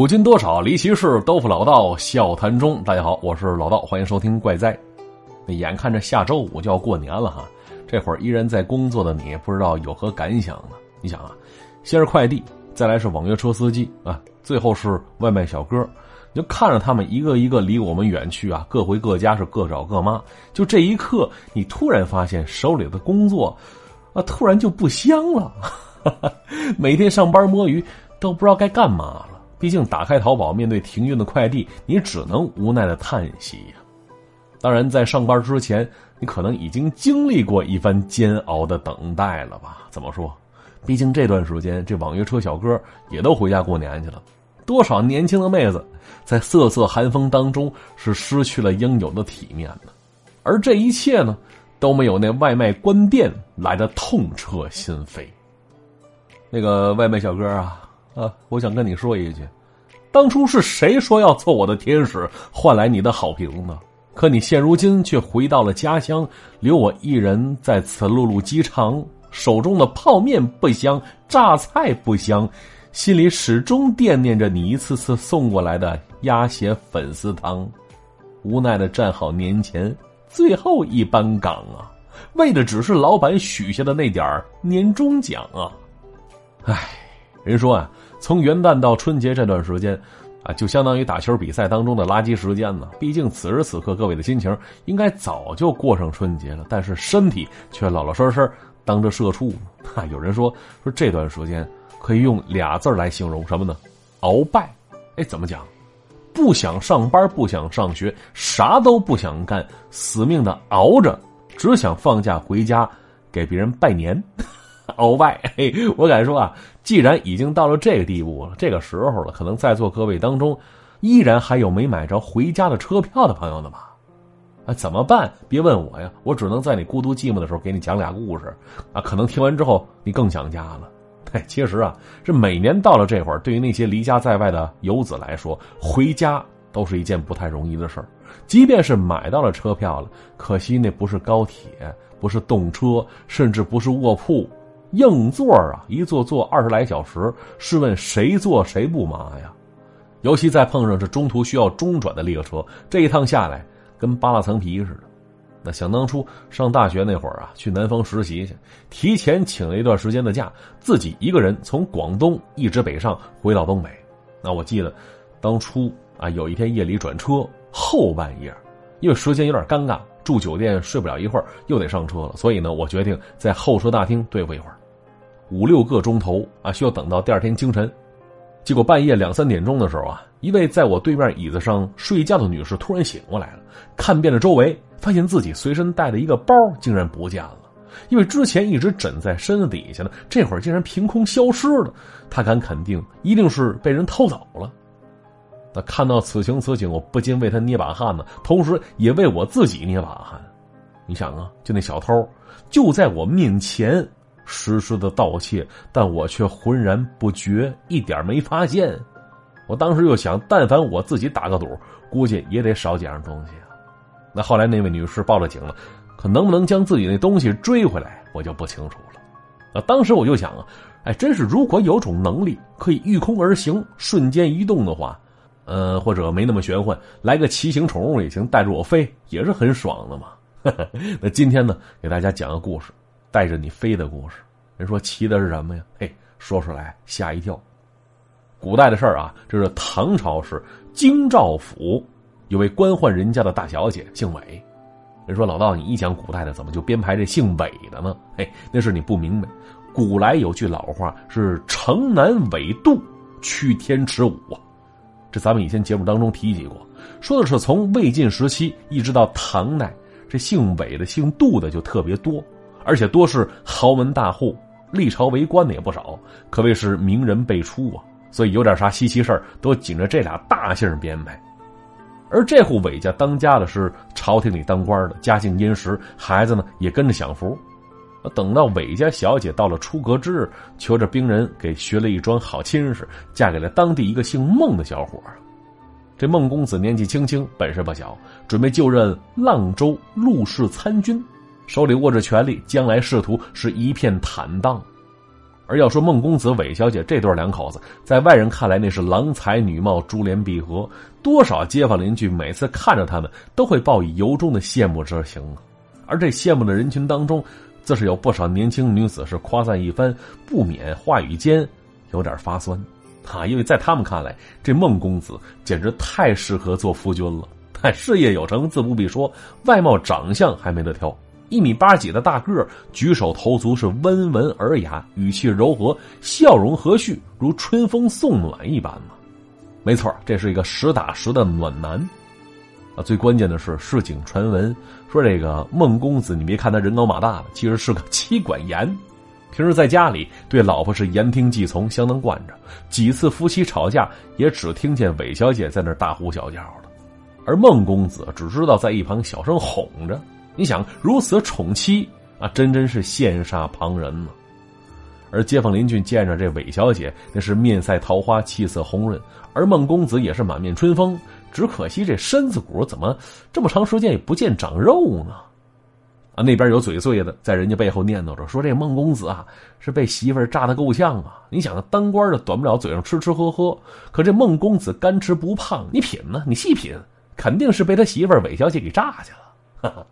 古今多少离奇事，豆腐老道笑谈中。大家好，我是老道，欢迎收听怪哉。那眼看着下周五就要过年了哈，这会儿依然在工作的你，不知道有何感想呢？你想啊，先是快递，再来是网约车司机啊，最后是外卖小哥，你就看着他们一个一个离我们远去啊，各回各家是各找各妈。就这一刻，你突然发现手里的工作啊，突然就不香了。每天上班摸鱼，都不知道该干嘛。毕竟打开淘宝，面对停运的快递，你只能无奈的叹息呀。当然，在上班之前，你可能已经经历过一番煎熬的等待了吧？怎么说？毕竟这段时间，这网约车小哥也都回家过年去了，多少年轻的妹子在瑟瑟寒风当中是失去了应有的体面的，而这一切呢，都没有那外卖关店来的痛彻心扉。那个外卖小哥啊。啊，我想跟你说一句，当初是谁说要做我的天使，换来你的好评呢？可你现如今却回到了家乡，留我一人在此碌碌饥肠，手中的泡面不香，榨菜不香，心里始终惦念着你一次次送过来的鸭血粉丝汤，无奈的站好年前最后一班岗啊，为的只是老板许下的那点年终奖啊！唉。人说啊，从元旦到春节这段时间，啊，就相当于打球比赛当中的垃圾时间呢。毕竟此时此刻，各位的心情应该早就过上春节了，但是身体却老老实实当着社畜。哈，有人说说这段时间可以用俩字来形容什么呢？鳌拜。哎，怎么讲？不想上班，不想上学，啥都不想干，死命的熬着，只想放假回家给别人拜年。鳌拜，嘿，我敢说啊，既然已经到了这个地步了，这个时候了，可能在座各位当中，依然还有没买着回家的车票的朋友呢吧？啊，怎么办？别问我呀，我只能在你孤独寂寞的时候给你讲俩故事啊。可能听完之后你更想家了。嘿，其实啊，这每年到了这会儿，对于那些离家在外的游子来说，回家都是一件不太容易的事儿。即便是买到了车票了，可惜那不是高铁，不是动车，甚至不是卧铺。硬座啊，一坐坐二十来小时，试问谁坐谁不麻呀？尤其再碰上这中途需要中转的列车，这一趟下来跟扒拉层皮似的。那想当初上大学那会儿啊，去南方实习去，提前请了一段时间的假，自己一个人从广东一直北上回到东北。那我记得当初啊，有一天夜里转车，后半夜，因为时间有点尴尬，住酒店睡不了一会儿，又得上车了，所以呢，我决定在候车大厅对付一会儿。五六个钟头啊，需要等到第二天清晨。结果半夜两三点钟的时候啊，一位在我对面椅子上睡觉的女士突然醒过来了，看遍了周围，发现自己随身带的一个包竟然不见了。因为之前一直枕在身子底下呢，这会儿竟然凭空消失了。她敢肯定，一定是被人偷走了。那看到此情此景，我不禁为他捏把汗呢，同时也为我自己捏把汗。你想啊，就那小偷就在我面前。实施的盗窃，但我却浑然不觉，一点没发现。我当时又想，但凡我自己打个赌，估计也得少几样东西啊。那后来那位女士报了警了，可能不能将自己那东西追回来，我就不清楚了。那当时我就想啊，哎，真是如果有种能力可以御空而行、瞬间移动的话，呃，或者没那么玄幻，来个骑行宠物也行，带着我飞也是很爽的嘛。那今天呢，给大家讲个故事。带着你飞的故事，人说骑的是什么呀？嘿，说出来吓一跳。古代的事儿啊，这是唐朝时京兆府有位官宦人家的大小姐，姓韦。人说老道，你一讲古代的，怎么就编排这姓韦的呢？嘿，那是你不明白。古来有句老话是“城南韦杜，去天池舞”啊。这咱们以前节目当中提及过，说的是从魏晋时期一直到唐代，这姓韦的、姓杜的就特别多。而且多是豪门大户，历朝为官的也不少，可谓是名人辈出啊。所以有点啥稀奇事都紧着这俩大姓编排。而这户韦家当家的是朝廷里当官的，家境殷实，孩子呢也跟着享福。等到韦家小姐到了出阁之日，求着兵人给学了一桩好亲事，嫁给了当地一个姓孟的小伙。这孟公子年纪轻轻，本事不小，准备就任阆州陆氏参军。手里握着权力，将来仕途是一片坦荡。而要说孟公子、韦小姐这对两口子，在外人看来那是郎才女貌、珠联璧合，多少街坊邻居每次看着他们都会报以由衷的羡慕之情啊。而这羡慕的人群当中，自是有不少年轻女子是夸赞一番，不免话语间有点发酸，啊，因为在他们看来，这孟公子简直太适合做夫君了。但事业有成自不必说，外貌长相还没得挑。一米八几的大个举手投足是温文尔雅，语气柔和，笑容和煦，如春风送暖一般嘛。没错，这是一个实打实的暖男。啊，最关键的是，市井传闻说这个孟公子，你别看他人高马大的，其实是个 妻管严。平时在家里对老婆是言听计从，相当惯着。几次夫妻吵架，也只听见韦小姐在那大呼小叫的，而孟公子只知道在一旁小声哄着。你想如此宠妻啊，真真是羡煞旁人呢。而街坊邻居见着这韦小姐，那是面赛桃花，气色红润；而孟公子也是满面春风，只可惜这身子骨怎么这么长时间也不见长肉呢？啊，那边有嘴碎的在人家背后念叨着说：“这孟公子啊，是被媳妇儿炸的够呛啊！你想，当官的短不了嘴上吃吃喝喝，可这孟公子干吃不胖，你品呢？你细品，肯定是被他媳妇儿韦小姐给炸去了。”哈哈。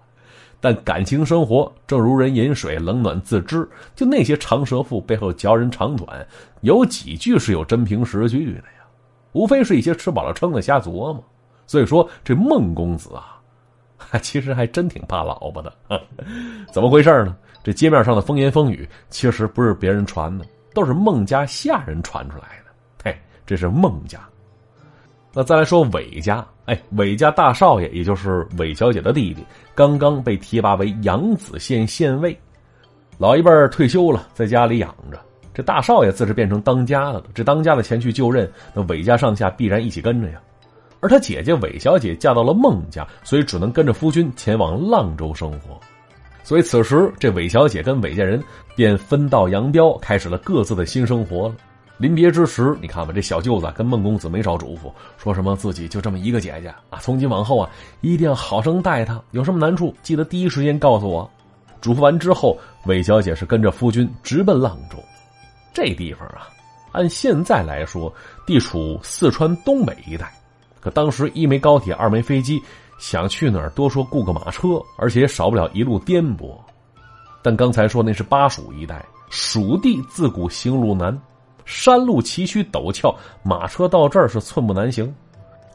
但感情生活正如人饮水，冷暖自知。就那些长舌妇背后嚼人长短，有几句是有真凭实据的呀？无非是一些吃饱了撑的瞎琢磨。所以说，这孟公子啊，其实还真挺怕老婆的。怎么回事呢？这街面上的风言风语，其实不是别人传的，都是孟家下人传出来的。嘿，这是孟家。那再来说韦家，哎，韦家大少爷，也就是韦小姐的弟弟，刚刚被提拔为扬子县县尉，老一辈退休了，在家里养着。这大少爷自是变成当家的了，这当家的前去就任，那韦家上下必然一起跟着呀。而他姐姐韦小姐嫁到了孟家，所以只能跟着夫君前往阆州生活。所以此时，这韦小姐跟韦家人便分道扬镳，开始了各自的新生活了。临别之时，你看吧，这小舅子跟孟公子没少嘱咐，说什么自己就这么一个姐姐啊，从今往后啊，一定要好生待她，有什么难处记得第一时间告诉我。嘱咐完之后，韦小姐是跟着夫君直奔阆州。这地方啊，按现在来说，地处四川东北一带，可当时一没高铁，二没飞机，想去哪儿多说雇个马车，而且也少不了一路颠簸。但刚才说那是巴蜀一带，蜀地自古行路难。山路崎岖陡峭，马车到这儿是寸步难行，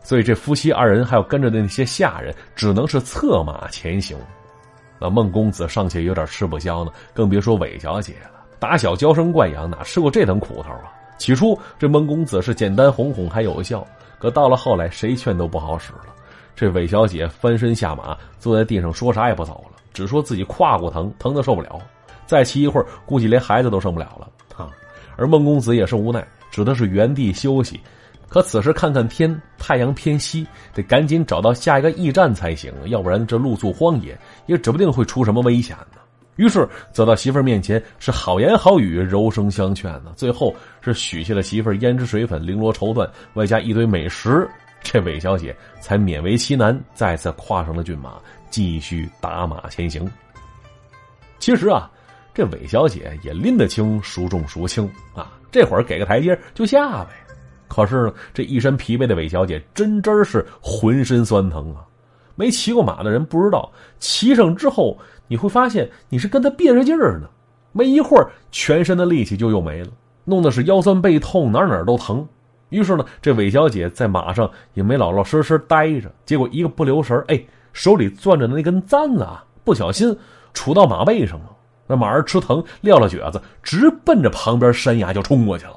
所以这夫妻二人还要跟着的那些下人，只能是策马前行。那孟公子尚且有点吃不消呢，更别说韦小姐了。打小娇生惯养，哪吃过这等苦头啊？起初这孟公子是简单哄哄还有效，可到了后来，谁劝都不好使了。这韦小姐翻身下马，坐在地上，说啥也不走了，只说自己胯骨疼，疼的受不了。再骑一会儿，估计连孩子都生不了了。而孟公子也是无奈，只得是原地休息。可此时看看天，太阳偏西，得赶紧找到下一个驿站才行，要不然这露宿荒野，也指不定会出什么危险呢。于是走到媳妇儿面前，是好言好语，柔声相劝呢。最后是许下了媳妇儿胭脂水粉、绫罗绸缎，外加一堆美食，这韦小姐才勉为其难，再次跨上了骏马，继续打马前行。其实啊。这韦小姐也拎得清孰重孰轻啊！这会儿给个台阶就下呗。可是呢，这一身疲惫的韦小姐真真是浑身酸疼啊！没骑过马的人不知道，骑上之后你会发现你是跟他憋着劲儿呢。没一会儿，全身的力气就又没了，弄得是腰酸背痛，哪哪都疼。于是呢，这韦小姐在马上也没老老实实待着，结果一个不留神哎，手里攥着的那根簪子啊，不小心杵到马背上了。那马儿吃疼，撂了蹶子，直奔着旁边山崖就冲过去了。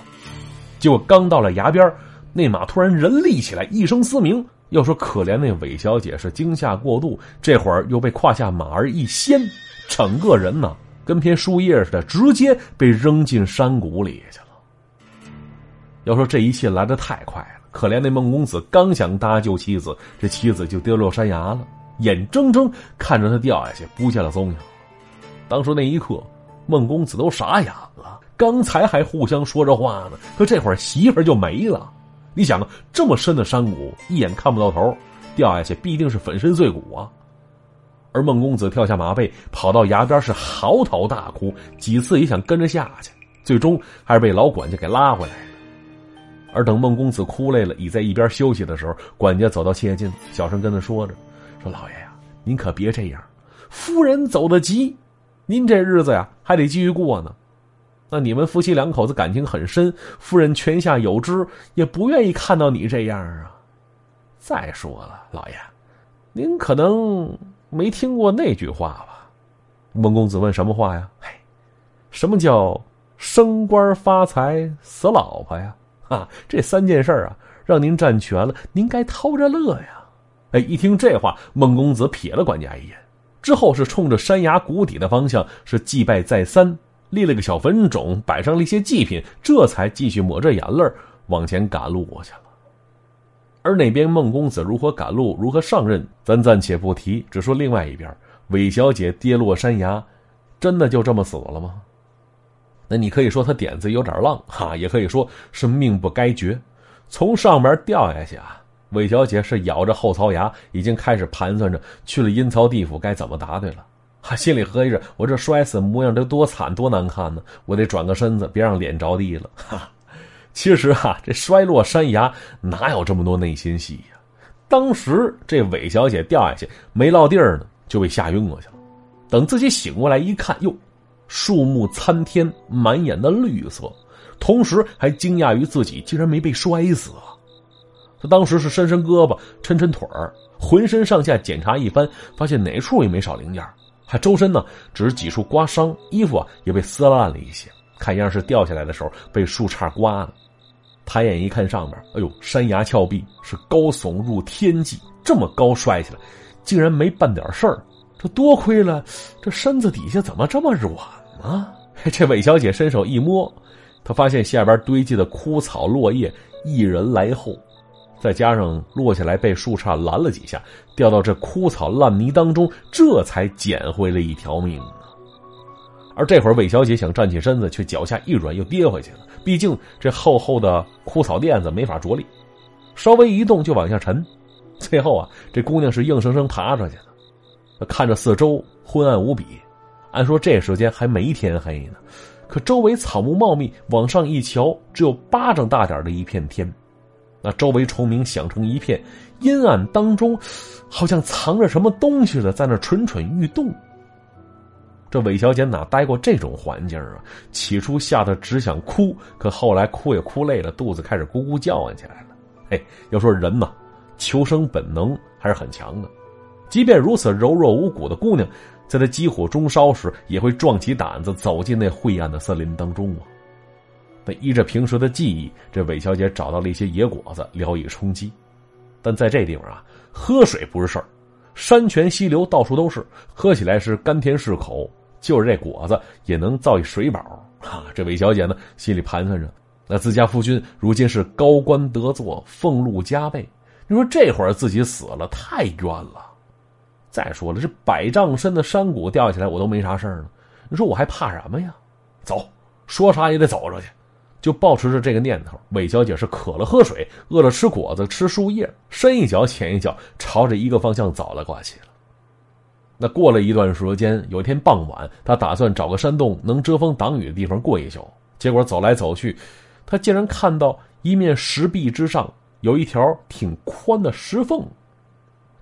结果刚到了崖边，那马突然人立起来，一声嘶鸣。要说可怜那韦小姐是惊吓过度，这会儿又被胯下马儿一掀，整个人呢跟片树叶似的，直接被扔进山谷里去了。要说这一切来得太快了，可怜那孟公子刚想搭救妻子，这妻子就跌落山崖了，眼睁睁看着他掉下去，不见了踪影。当时那一刻，孟公子都傻眼了。刚才还互相说着话呢，可这会儿媳妇儿就没了。你想啊，这么深的山谷，一眼看不到头，掉下去必定是粉身碎骨啊。而孟公子跳下马背，跑到崖边是嚎啕大哭，几次也想跟着下去，最终还是被老管家给拉回来了。而等孟公子哭累了，倚在一边休息的时候，管家走到切近，小声跟他说着：“说老爷呀，您可别这样，夫人走得急，您这日子呀还得继续过呢。那你们夫妻两口子感情很深，夫人泉下有知，也不愿意看到你这样啊。再说了，老爷，您可能没听过那句话吧？”孟公子问：“什么话呀？”“嘿，什么叫升官发财死老婆呀？”啊，这三件事啊，让您占全了，您该偷着乐呀！哎，一听这话，孟公子瞥了管家一眼，之后是冲着山崖谷底的方向是祭拜再三，立了个小坟冢，摆上了一些祭品，这才继续抹着眼泪往前赶路过去了。而那边孟公子如何赶路，如何上任，咱暂且不提，只说另外一边，韦小姐跌落山崖，真的就这么死了吗？那你可以说他点子有点浪哈，也可以说是命不该绝。从上面掉下去啊，韦小姐是咬着后槽牙，已经开始盘算着去了阴曹地府该怎么答对了。哈，心里合计着，我这摔死模样得多惨多难看呢，我得转个身子，别让脸着地了。哈，其实哈，这摔落山崖哪有这么多内心戏呀？当时这韦小姐掉下去没落地儿呢，就被吓晕过去了。等自己醒过来一看，哟。树木参天，满眼的绿色，同时还惊讶于自己竟然没被摔死啊！他当时是伸伸胳膊，抻抻腿儿，浑身上下检查一番，发现哪处也没少零件，还周身呢只是几处刮伤，衣服啊也被撕烂了一些，看样是掉下来的时候被树杈刮的。抬眼一看上面，哎呦，山崖峭壁是高耸入天际，这么高摔下来，竟然没半点事儿。这多亏了，这身子底下怎么这么软呢？这韦小姐伸手一摸，她发现下边堆积的枯草落叶一人来后，再加上落下来被树杈拦了几下，掉到这枯草烂泥当中，这才捡回了一条命啊！而这会儿韦小姐想站起身子，却脚下一软又跌回去了。毕竟这厚厚的枯草垫子没法着力，稍微一动就往下沉。最后啊，这姑娘是硬生生爬上去了。看着四周昏暗无比，按说这时间还没天黑呢，可周围草木茂密，往上一瞧，只有巴掌大点的一片天，那周围虫鸣响成一片，阴暗当中，好像藏着什么东西似的，在那蠢蠢欲动。这韦小姐哪待过这种环境啊？起初吓得只想哭，可后来哭也哭累了，肚子开始咕咕叫唤起来了。嘿，要说人嘛，求生本能还是很强的。即便如此柔弱无骨的姑娘，在她急火中烧时，也会壮起胆子走进那晦暗的森林当中啊。那依着平时的记忆，这韦小姐找到了一些野果子，聊以充饥。但在这地方啊，喝水不是事儿，山泉溪流到处都是，喝起来是甘甜适口。就是这果子也能造一水饱 啊。这韦小姐呢，心里盘算着，那自家夫君如今是高官得坐，俸禄加倍，你说这会儿自己死了，太冤了。再说了，这百丈深的山谷掉下来，我都没啥事儿呢。你说我还怕什么呀？走，说啥也得走着去。就保持着这个念头，韦小姐是渴了喝水，饿了吃果子、吃树叶，深一脚浅一脚，朝着一个方向走了过去了。那过了一段时间，有一天傍晚，他打算找个山洞能遮风挡雨的地方过一宿。结果走来走去，他竟然看到一面石壁之上有一条挺宽的石缝。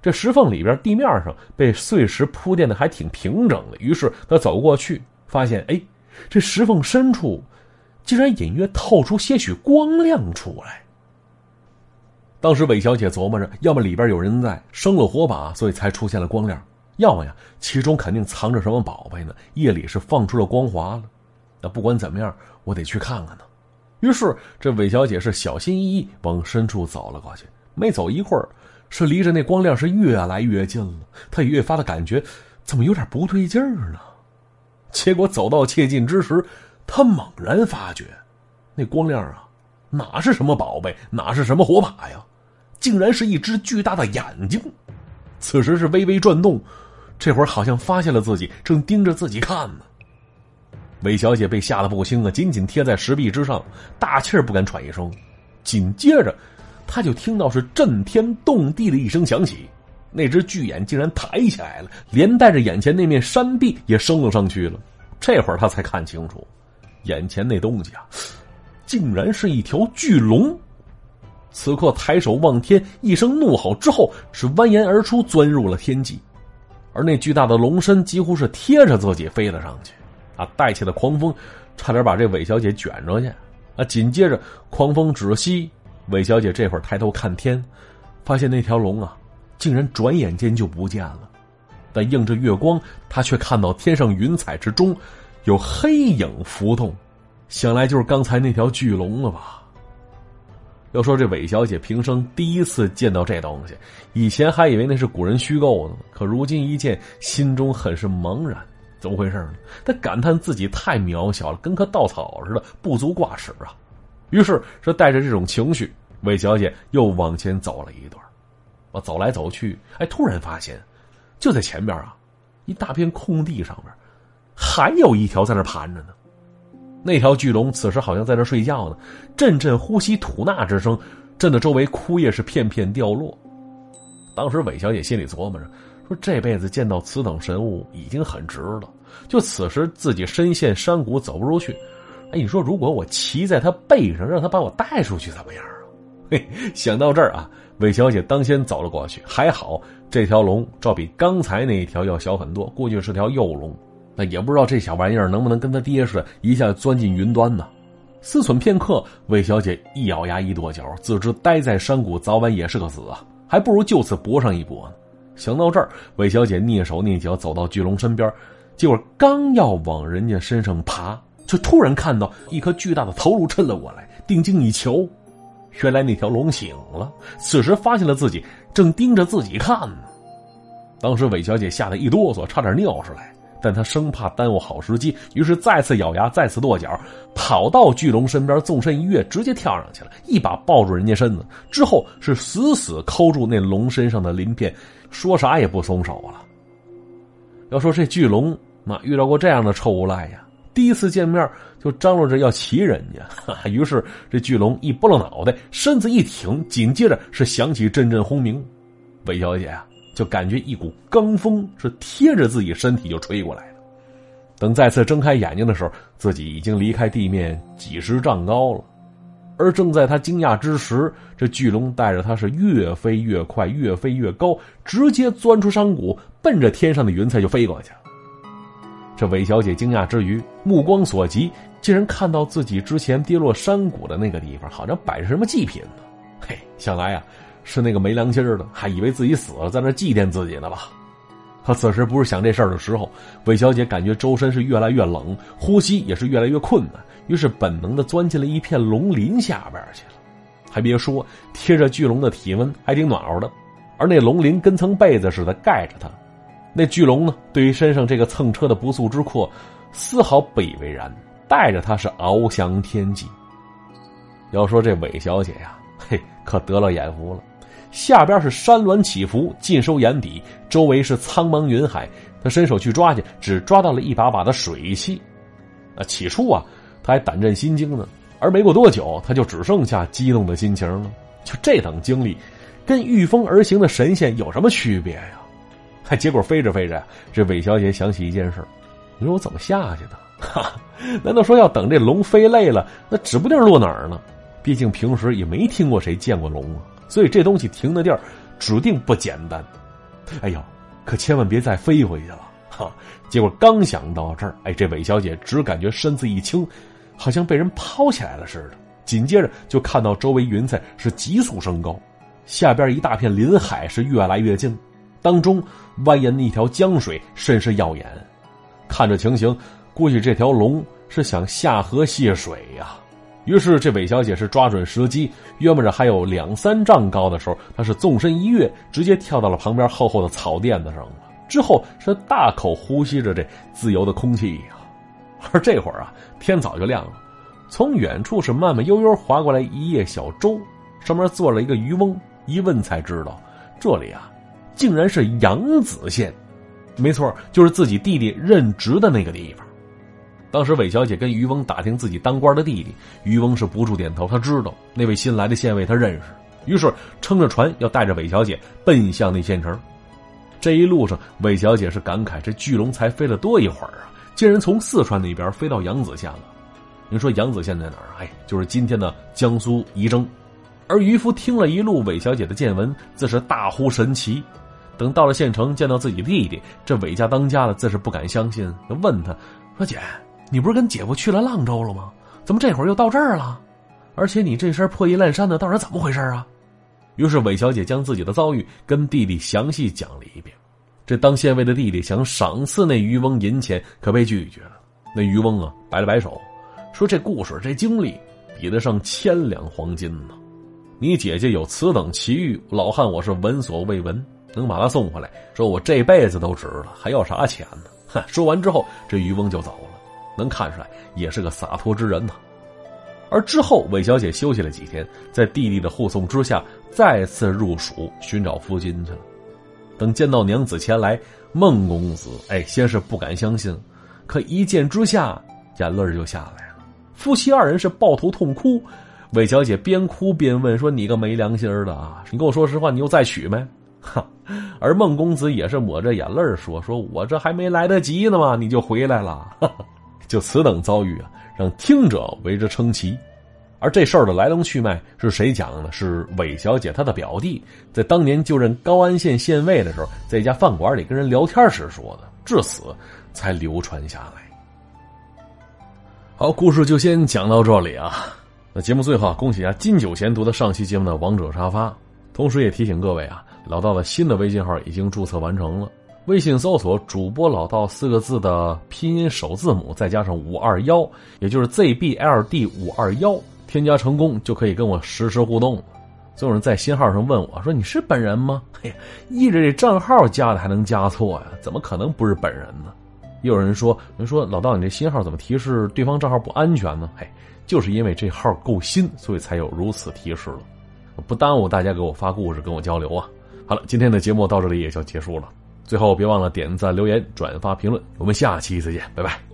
这石缝里边地面上被碎石铺垫的还挺平整的，于是他走过去，发现哎，这石缝深处竟然隐约透出些许光亮出来。当时韦小姐琢磨着，要么里边有人在生了火把，所以才出现了光亮；要么呀，其中肯定藏着什么宝贝呢？夜里是放出了光华了。那不管怎么样，我得去看看呢。于是这韦小姐是小心翼翼往深处走了过去，没走一会儿。是离着那光亮是越来越近了，她也越发的感觉怎么有点不对劲儿呢？结果走到切近之时，他猛然发觉，那光亮啊，哪是什么宝贝，哪是什么火把呀，竟然是一只巨大的眼睛。此时是微微转动，这会儿好像发现了自己，正盯着自己看呢。韦小姐被吓得不轻啊，紧紧贴在石壁之上，大气儿不敢喘一声。紧接着。他就听到是震天动地的一声响起，那只巨眼竟然抬起来了，连带着眼前那面山壁也升了上去了。这会儿他才看清楚，眼前那东西啊，竟然是一条巨龙。此刻抬手望天，一声怒吼之后，是蜿蜒而出，钻入了天际。而那巨大的龙身几乎是贴着自己飞了上去，啊，带起的狂风差点把这韦小姐卷着去。啊，紧接着狂风止息，韦小姐这会儿抬头看天，发现那条龙啊，竟然转眼间就不见了。但映着月光，她却看到天上云彩之中有黑影浮动，想来就是刚才那条巨龙了吧。要说这韦小姐平生第一次见到这东西，以前还以为那是古人虚构的，可如今一见，心中很是茫然。怎么回事呢？她感叹自己太渺小了，跟棵稻草似的，不足挂齿啊。于是，是带着这种情绪，韦小姐又往前走了一段。我走来走去，哎，突然发现，就在前边啊，一大片空地上面，还有一条在那盘着呢。那条巨龙此时好像在那睡觉呢，阵阵呼吸吐纳之声，震得周围枯叶是片片掉落。当时韦小姐心里琢磨着，说这辈子见到此等神物已经很值了。就此时自己身陷山谷走不出去，哎，你说如果我骑在他背上，让他把我带出去怎么样啊？嘿，想到这儿啊，韦小姐当先走了过去。还好这条龙照比刚才那一条要小很多，估计是条幼龙。那也不知道这小玩意儿能不能跟他爹似的，一下钻进云端呢？思忖片刻，魏小姐一咬牙一跺脚，自知待在山谷早晚也是个死啊，还不如就此搏上一搏呢。想到这儿，魏小姐蹑手蹑脚走到巨龙身边，结果刚要往人家身上爬，却突然看到一颗巨大的头颅抻了过来。定睛一瞧，原来那条龙醒了，此时发现了自己，正盯着自己看呢。当时韦小姐吓得一哆嗦，差点尿出来。但他生怕耽误好时机，于是再次咬牙，再次跺脚，跑到巨龙身边，纵身一跃，直接跳上去了，一把抱住人家身子，之后是死死抠住那龙身上的鳞片，说啥也不松手了。要说这巨龙，那遇到过这样的臭无赖呀，第一次见面就张罗着要骑人家，于是这巨龙一拨了脑袋，身子一挺，紧接着是响起阵阵轰鸣，韦小姐啊。就感觉一股罡风是贴着自己身体就吹过来了。等再次睁开眼睛的时候，自己已经离开地面几十丈高了。而正在他惊讶之时，这巨龙带着他是越飞越快，越飞越高，直接钻出山谷，奔着天上的云彩就飞过去了。这韦小姐惊讶之余，目光所及，竟然看到自己之前跌落山谷的那个地方，好像摆着什么祭品呢？嘿，想来呀。是那个没良心的，还以为自己死了，在那祭奠自己呢吧？他此时不是想这事儿的时候。韦小姐感觉周身是越来越冷，呼吸也是越来越困难，于是本能的钻进了一片龙鳞下边去了。还别说，贴着巨龙的体温还挺暖和的，而那龙鳞跟层被子似的盖着它。那巨龙呢，对于身上这个蹭车的不速之客，丝毫不以为然，带着他是翱翔天际。要说这韦小姐呀，嘿，可得了眼福了。下边是山峦起伏，尽收眼底；周围是苍茫云海。他伸手去抓去，只抓到了一把把的水汽。啊，起初啊，他还胆战心惊呢。而没过多久，他就只剩下激动的心情了。就这等经历，跟御风而行的神仙有什么区别呀？还结果飞着飞着，这韦小姐想起一件事：你说我怎么下去的？哈，难道说要等这龙飞累了，那指不定落哪儿呢？毕竟平时也没听过谁见过龙啊。所以这东西停的地儿，指定不简单。哎呦，可千万别再飞回去了哈！结果刚想到这儿，哎，这韦小姐只感觉身子一轻，好像被人抛起来了似的。紧接着就看到周围云彩是急速升高，下边一大片林海是越来越近，当中蜿蜒的一条江水甚是耀眼。看这情形，估计这条龙是想下河泄水呀。于是，这韦小姐是抓准时机，约摸着还有两三丈高的时候，她是纵身一跃，直接跳到了旁边厚厚的草垫子上了。之后是大口呼吸着这自由的空气呀。而这会儿啊，天早就亮了，从远处是慢慢悠悠划过来一叶小舟，上面坐了一个渔翁。一问才知道，这里啊，竟然是扬子县，没错，就是自己弟弟任职的那个地方。当时韦小姐跟渔翁打听自己当官的弟弟，渔翁是不住点头，他知道那位新来的县尉他认识，于是撑着船要带着韦小姐奔向那县城。这一路上，韦小姐是感慨：这巨龙才飞了多一会儿啊，竟然从四川那边飞到扬子县了。您说扬子县在哪儿？哎，就是今天的江苏仪征。而渔夫听了一路韦小姐的见闻，自是大呼神奇。等到了县城，见到自己弟弟，这韦家当家的自是不敢相信，就问他说：“姐，你不是跟姐夫去了阆州了吗？怎么这会儿又到这儿了？而且你这身破衣烂衫的，到底怎么回事啊？”于是韦小姐将自己的遭遇跟弟弟详细讲了一遍。这当县尉的弟弟想赏赐那渔翁银钱，可被拒绝了。那渔翁啊，摆了摆手，说：“这故事这经历，比得上千两黄金呢。你姐姐有此等奇遇，老汉我是闻所未闻。能把他送回来，说我这辈子都值了，还要啥钱呢？”哼！说完之后，这渔翁就走了。能看出来，也是个洒脱之人呐。而之后，韦小姐休息了几天，在弟弟的护送之下，再次入蜀寻找夫君去了。等见到娘子前来，孟公子哎，先是不敢相信，可一见之下，眼泪就下来了。夫妻二人是抱头痛哭。韦小姐边哭边问说：“你个没良心的啊，你跟我说实话，你又再娶没？”哈，而孟公子也是抹着眼泪说：“说我这还没来得及呢嘛，你就回来了。” 就此等遭遇啊，让听者为之称奇。而这事儿的来龙去脉是谁讲的？是韦小姐她的表弟，在当年就任高安县县尉的时候，在一家饭馆里跟人聊天时说的，至此才流传下来。好，故事就先讲到这里啊。那节目最后，恭喜一下金九贤读的上期节目的王者沙发，同时也提醒各位啊，老道的新的微信号已经注册完成了，微信搜索“主播老道”四个字的拼音首字母，再加上五二幺，也就是 ZBLD 五二幺。添加成功就可以跟我实时互动。总有人在新号上问我说：“你是本人吗？”嘿，依着这账号加的还能加错呀？怎么可能不是本人呢？又有人说：“人说老道，你这新号怎么提示对方账号不安全呢？”嘿，就是因为这号够新，所以才有如此提示了。不耽误大家给我发故事，跟我交流啊。好了，今天的节目到这里也就结束了。最后别忘了点赞、留言、转发、评论。我们下期再见，拜拜。